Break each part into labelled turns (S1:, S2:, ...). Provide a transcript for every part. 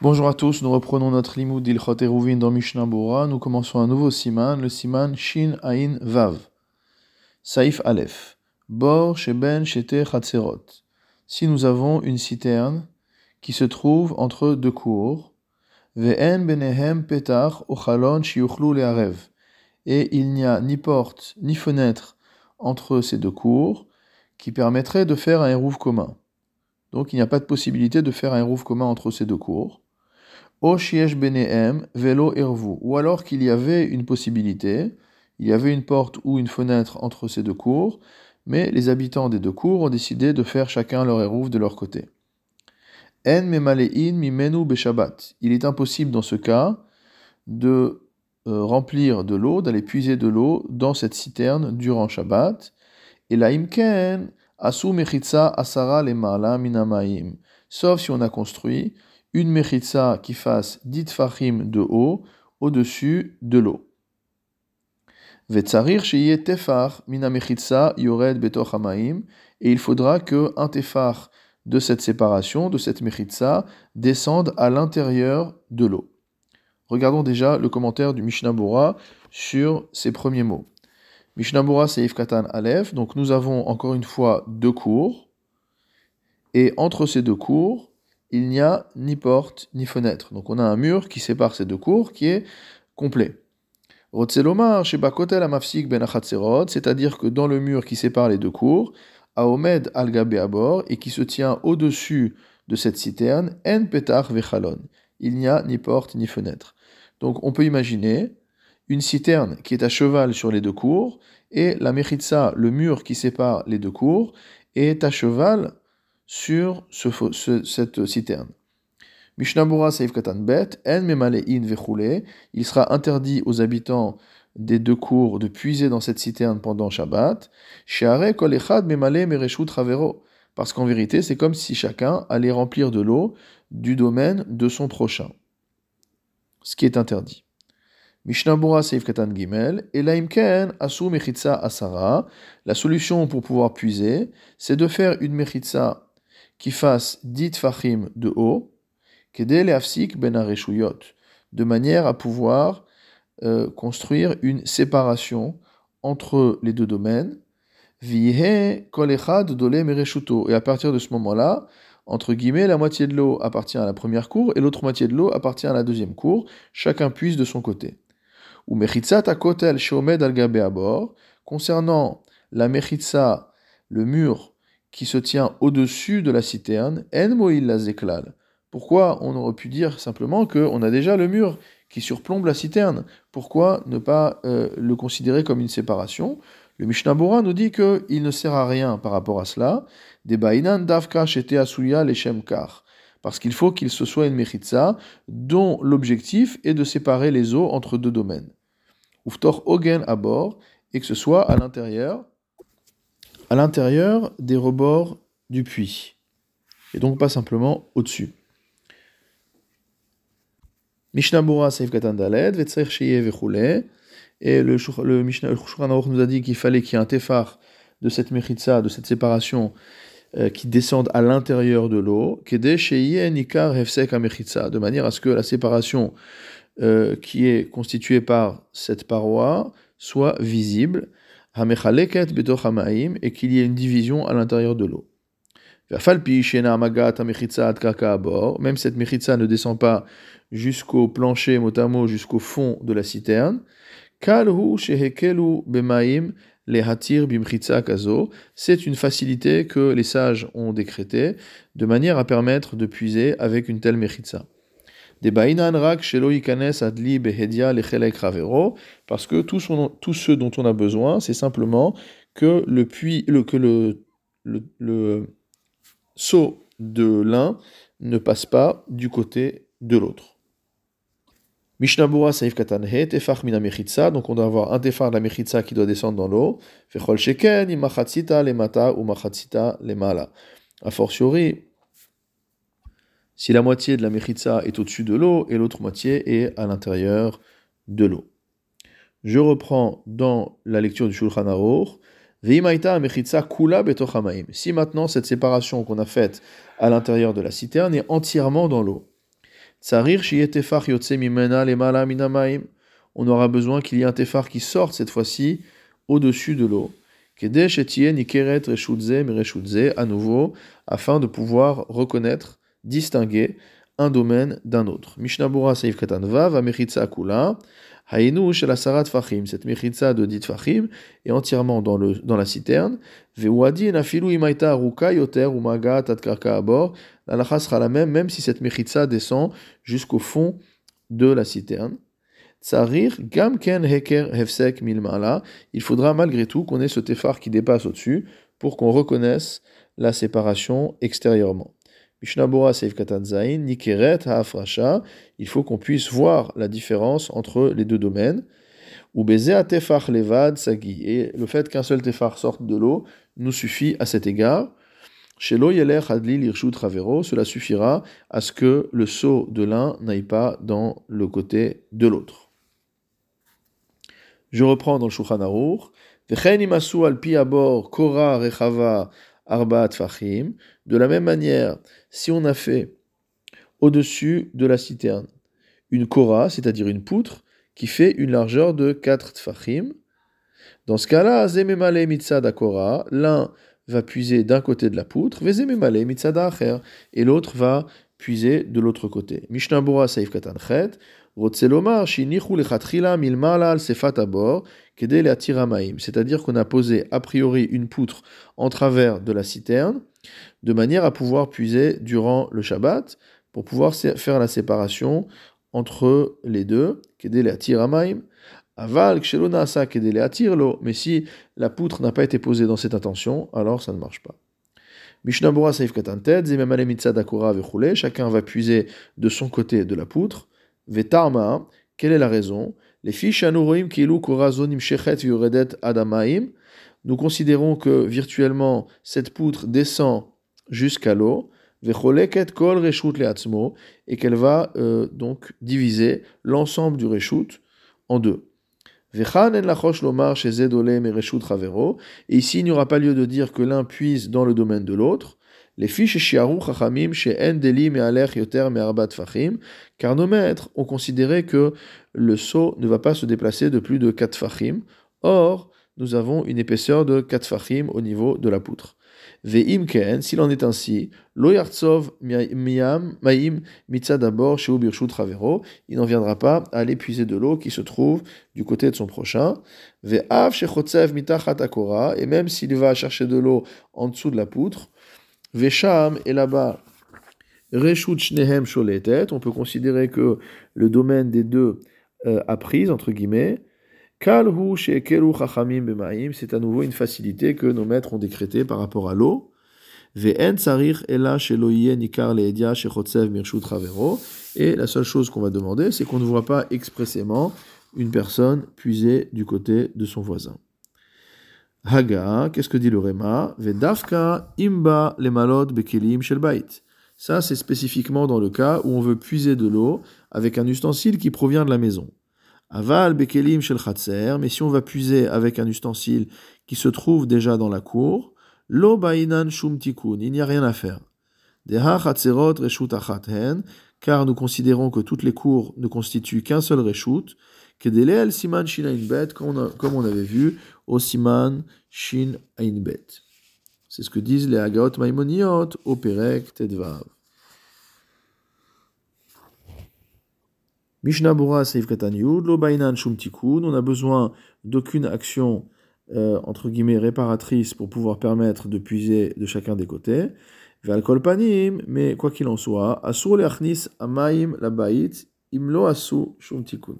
S1: Bonjour à tous, nous reprenons notre limoud d'Ilchot Eruvin dans Mishnah Bora. Nous commençons un nouveau siman, le siman Shin Ain Vav. Saif Aleph. Bor Sheben Shete Chatzerot. Si nous avons une citerne qui se trouve entre deux cours, Ve'en Benehem Petar Ochalon Shiuchlu Learev. Et il n'y a ni porte ni fenêtre entre ces deux cours qui permettrait de faire un érouve commun. Donc il n'y a pas de possibilité de faire un érouve commun entre ces deux cours. Ou alors qu'il y avait une possibilité, il y avait une porte ou une fenêtre entre ces deux cours, mais les habitants des deux cours ont décidé de faire chacun leur érouve de leur côté. En mimenu beshabbat. Il est impossible dans ce cas de euh, remplir de l'eau, d'aller puiser de l'eau dans cette citerne durant Shabbat. Et la imken asu mechitza asara le minamaim. Sauf si on a construit une mechitza qui fasse dit fachim de haut au-dessus de l'eau. Vetzarir sheye tefar mina mechitza yored betoch et il faudra que un tefar de cette séparation, de cette mechitza, descende à l'intérieur de l'eau. Regardons déjà le commentaire du Mishnah Bora sur ces premiers mots. Mishnah Bora Seif Katan Aleph, donc nous avons encore une fois deux cours, et entre ces deux cours, il n'y a ni porte ni fenêtre. Donc on a un mur qui sépare ces deux cours qui est complet. Ben c'est-à-dire que dans le mur qui sépare les deux cours, Aomed al à bord et qui se tient au-dessus de cette citerne, En petar vechalon. Il n'y a ni porte ni fenêtre. Donc on peut imaginer une citerne qui est à cheval sur les deux cours, et la mechitsa, le mur qui sépare les deux cours, est à cheval sur ce, cette citerne. Mishnabura Saif Katan Bet, En Memalein Vechule, il sera interdit aux habitants des deux cours de puiser dans cette citerne pendant Shabbat, Sheare Kol Echad Memale Mereshut Ravero, parce qu'en vérité c'est comme si chacun allait remplir de l'eau du domaine de son prochain, ce qui est interdit. Mishnabura Seif Katan Gimel, et Laimken Asu Mechitza Asara, la solution pour pouvoir puiser, c'est de faire une Mechitza qui fasse dit fachim de haut, ben de manière à pouvoir euh, construire une séparation entre les deux domaines. Et à partir de ce moment-là, entre guillemets, la moitié de l'eau appartient à la première cour et l'autre moitié de l'eau appartient à la deuxième cour. Chacun puise de son côté. Ou al Concernant la mechitza, le mur qui se tient au-dessus de la citerne, en moïl. Pourquoi on aurait pu dire simplement qu'on a déjà le mur qui surplombe la citerne Pourquoi ne pas euh, le considérer comme une séparation? Le Mishnah Bora nous dit qu'il ne sert à rien par rapport à cela. Des. Parce qu'il faut qu'il se soit une mechitza dont l'objectif est de séparer les eaux entre deux domaines. Uftor ogen à bord et que ce soit à l'intérieur à l'intérieur des rebords du puits, et donc pas simplement au-dessus. Mishnah Daled, Sheye Vechule, et le, le Mishnah nous a dit qu'il fallait qu'il y ait un tefar de cette mechitza, de cette séparation, euh, qui descende à l'intérieur de l'eau, Nikar Hefsek de manière à ce que la séparation euh, qui est constituée par cette paroi soit visible et qu'il y ait une division à l'intérieur de l'eau. Même cette mechitza ne descend pas jusqu'au plancher, motamo, jusqu'au fond de la citerne. C'est une facilité que les sages ont décrétée de manière à permettre de puiser avec une telle mechitza parce que tout, ce dont on a besoin, c'est simplement que le puits, le, que le, le, seau de l'un ne passe pas du côté de l'autre. Mishnabura Saif Katanhe, Tefach Mina Mechitza, donc on doit avoir un Tefar de la Mechitza qui doit descendre dans l'eau, Fechol Sheken, Imachatzita, Lemata ou Machatzita, Lemala. A fortiori, si la moitié de la mechitza est au-dessus de l'eau et l'autre moitié est à l'intérieur de l'eau. Je reprends dans la lecture du Shulchan Aruch. Si maintenant cette séparation qu'on a faite à l'intérieur de la citerne est entièrement dans l'eau. On aura besoin qu'il y ait un tefar qui sorte cette fois-ci au-dessus de l'eau. À nouveau, afin de pouvoir reconnaître, distinguer un domaine d'un autre. Mishnabura Saif Katan Vav, Kula, Hainu Shel Asarat Fachim. Cette Mechitza de dit Fachim est entièrement dans, le, dans la citerne. Vewadi Nafilu Imaita Aruka Yoter Umaga Tatkarka Abor. La sera la même, même si cette Mechitza descend jusqu'au fond de la citerne. Tsarir Gamken Heker Hefsek Milmala. Il faudra malgré tout qu'on ait ce tefar qui dépasse au-dessus pour qu'on reconnaisse la séparation extérieurement. Nikeret il faut qu'on puisse voir la différence entre les deux domaines. Ou et le fait qu'un seul tefar sorte de l'eau nous suffit à cet égard. Shelo Yeler Hadli Lirshut Ravero, cela suffira à ce que le seau de l'un n'aille pas dans le côté de l'autre. Je reprends dans le Shulchan Aruch. Kora rechava arba fachim. De la même manière, si on a fait au-dessus de la citerne une kora, c'est-à-dire une poutre, qui fait une largeur de 4 tfachim, dans ce cas-là, zememale mitzad kora, l'un va puiser d'un côté de la poutre, vezememale et l'autre va puiser de l'autre côté. Mishnah Bura Saif Katanchet, c'est-à-dire qu'on a posé a priori une poutre en travers de la citerne, de manière à pouvoir puiser durant le Shabbat, pour pouvoir faire la séparation entre les deux, mais si la poutre n'a pas été posée dans cette intention, alors ça ne marche pas. chacun va puiser de son côté de la poutre. Vetarma, quelle est la raison? Les fiches adamaim. Nous considérons que virtuellement cette poutre descend jusqu'à l'eau. kol et qu'elle va euh, donc diviser l'ensemble du reshut en deux. Et ici, il n'y aura pas lieu de dire que l'un puise dans le domaine de l'autre. Les fiches shiaru chachamim chez endeli me'alech yoter me'arbat fachim, car nos maîtres ont considéré que le seau ne va pas se déplacer de plus de 4 fachim. Or, nous avons une épaisseur de 4 fachim au niveau de la poutre. Ve'im ken, s'il en est ainsi, lo yartzov miyam ma'im mitzadabor sheu birshut travero, il n'en viendra pas à aller puiser de l'eau qui se trouve du côté de son prochain. Ve'av shechotzev mitachat akora, et même s'il va chercher de l'eau en dessous de la poutre, Vesham et là-bas, Reshut Shnehem Sholetet, on peut considérer que le domaine des deux euh, a prise, entre guillemets. Kalhu Shekeru Chachamim Bemaim, c'est à nouveau une facilité que nos maîtres ont décrété par rapport à l'eau. Ve'en Tsarir Ela Sheloye Nikar Leedia Shechotsev Mirshut Ravero. Et la seule chose qu'on va demander, c'est qu'on ne voit pas expressément une personne puiser du côté de son voisin. Haga, qu'est-ce que dit le Réma Vedafka imba lemalot bekelim shel Ça, c'est spécifiquement dans le cas où on veut puiser de l'eau avec un ustensile qui provient de la maison. Aval bekelim shel mais si on va puiser avec un ustensile qui se trouve déjà dans la cour, lo bainan shum tikun, il n'y a rien à faire. Deha chatzerot reshut car nous considérons que toutes les cours ne constituent qu'un seul reshut, Kedelel siman shin bet, comme on avait vu au siman shin bet. C'est ce que disent les Agaot Maimoniot au Perek Tedvav. Mishnah Bura Seif Katan Lo Bainan Shum Tikkun, on a besoin d'aucune action euh, entre guillemets réparatrice pour pouvoir permettre de puiser de chacun des côtés. Ve'al panim, mais quoi qu'il en soit, Asur le'achnis amaim la bait, imlo asu shum tikkun.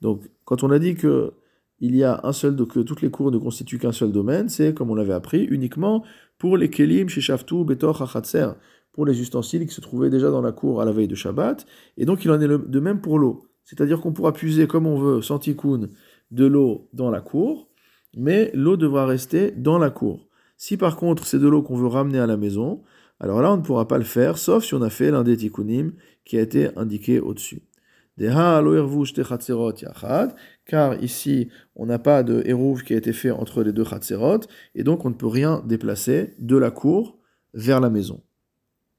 S1: Donc, quand on a dit que y a un seul, que toutes les cours ne constituent qu'un seul domaine, c'est, comme on l'avait appris, uniquement pour les kelim, shaftu, betor, hachatser, pour les ustensiles qui se trouvaient déjà dans la cour à la veille de Shabbat. Et donc, il en est de même pour l'eau. C'est-à-dire qu'on pourra puiser comme on veut, sans tikkun, de l'eau dans la cour, mais l'eau devra rester dans la cour. Si par contre c'est de l'eau qu'on veut ramener à la maison, alors là on ne pourra pas le faire, sauf si on a fait l'un des tikkunim qui a été indiqué au-dessus car ici on n'a pas de hérouv qui a été fait entre les deux chatzerot, et donc on ne peut rien déplacer de la cour vers la maison.